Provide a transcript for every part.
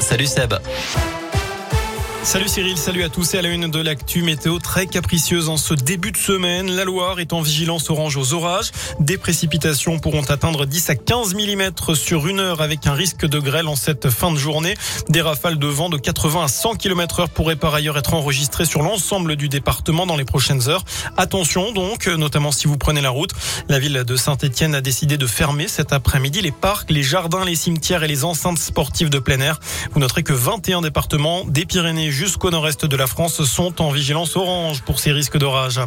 Salut Seb. Salut Cyril, salut à tous et à la une de l'actu météo très capricieuse en ce début de semaine. La Loire est en vigilance orange aux orages. Des précipitations pourront atteindre 10 à 15 mm sur une heure avec un risque de grêle en cette fin de journée. Des rafales de vent de 80 à 100 km heure pourraient par ailleurs être enregistrées sur l'ensemble du département dans les prochaines heures. Attention donc, notamment si vous prenez la route. La ville de Saint-Etienne a décidé de fermer cet après-midi les parcs, les jardins, les cimetières et les enceintes sportives de plein air. Vous noterez que 21 départements des Pyrénées jusqu'au nord-est de la France sont en vigilance orange pour ces risques d'orage.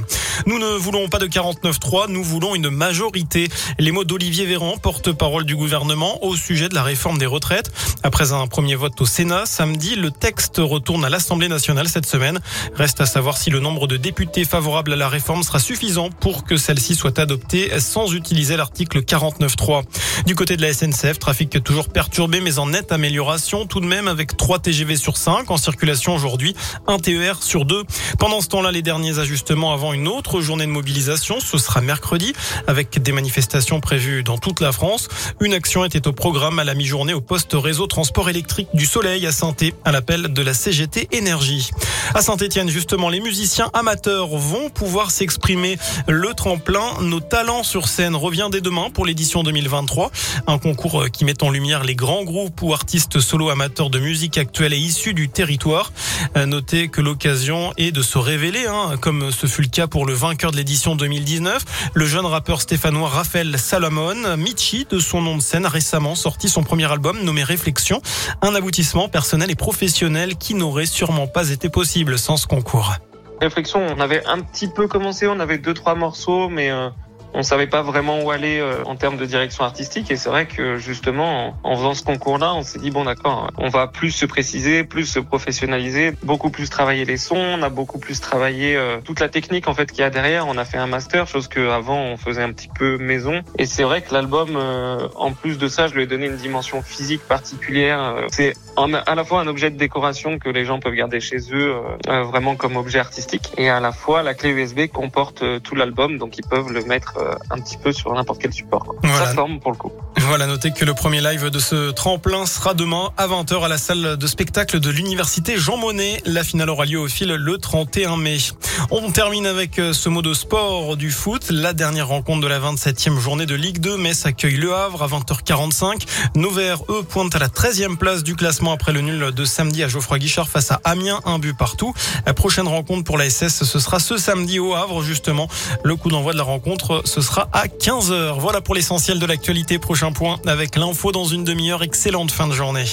Nous ne voulons pas de 49-3, nous voulons une majorité. Les mots d'Olivier Véran, porte-parole du gouvernement, au sujet de la réforme des retraites. Après un premier vote au Sénat, samedi, le texte retourne à l'Assemblée nationale cette semaine. Reste à savoir si le nombre de députés favorables à la réforme sera suffisant pour que celle-ci soit adoptée sans utiliser l'article 49.3. Du côté de la SNCF, trafic toujours perturbé mais en nette amélioration tout de même avec 3 TGV sur 5 en circulation aujourd'hui, un TER sur deux. Pendant ce temps-là, les derniers ajustements avant une autre journée de mobilisation, ce sera mercredi, avec des manifestations prévues dans toute la France. Une action était au programme à la mi-journée au poste réseau transport électrique du Soleil à saint à l'appel de la CGT Énergie. À Saint-Etienne, justement, les musiciens amateurs vont pouvoir s'exprimer. Le tremplin, nos talents sur scène revient dès demain pour l'édition 2023. Un concours qui met en lumière les grands groupes ou artistes solo amateurs de musique actuelle et issus du territoire. Notez que l'occasion est de se révéler, hein, comme ce fut le cas pour le vainqueur de l'édition 2019, le jeune rappeur stéphanois Raphaël Salomon. Michi, de son nom de scène, a récemment sorti son premier album nommé Réflexion, un aboutissement personnel et professionnel qui n'aurait sûrement pas été possible sans ce concours. Réflexion, on avait un petit peu commencé, on avait deux trois morceaux, mais euh, on savait pas vraiment où aller euh, en termes de direction artistique et c'est vrai que justement en, faisant ce concours-là, on s'est dit bon d'accord, on va plus se préciser, plus se professionnaliser, beaucoup plus travailler les sons, on a beaucoup plus travaillé euh, toute la technique en fait qu'il y a derrière. On a fait un master, chose que avant on faisait un petit peu maison. Et c'est vrai que l'album, euh, en plus de ça, je lui ai donné une dimension physique particulière. C'est à la fois un objet de décoration que les gens peuvent garder chez eux, vraiment comme objet artistique, et à la fois la clé USB comporte tout l'album, donc ils peuvent le mettre euh, un petit peu sur n'importe quel support. Ça forme pour le coup. Voilà, notez que le premier live de ce tremplin sera demain à 20h à la salle de spectacle de l'université Jean Monnet. La finale aura lieu au fil le 31 mai. On termine avec euh, ce mot de sport du foot. La dernière rencontre de la 27e journée de Ligue 2. Metz accueille Le Havre à 20h45. Nouvert, eux, pointe à la 13e place du classement après le nul de samedi à Geoffroy Guichard face à Amiens. Un but partout. La prochaine rencontre pour la SS, ce sera ce samedi au Havre, justement. Le coup d'envoi de la rencontre, ce sera à 15h. Voilà pour l'essentiel de l'actualité. Prochain point avec l'info dans une demi-heure. Excellente fin de journée.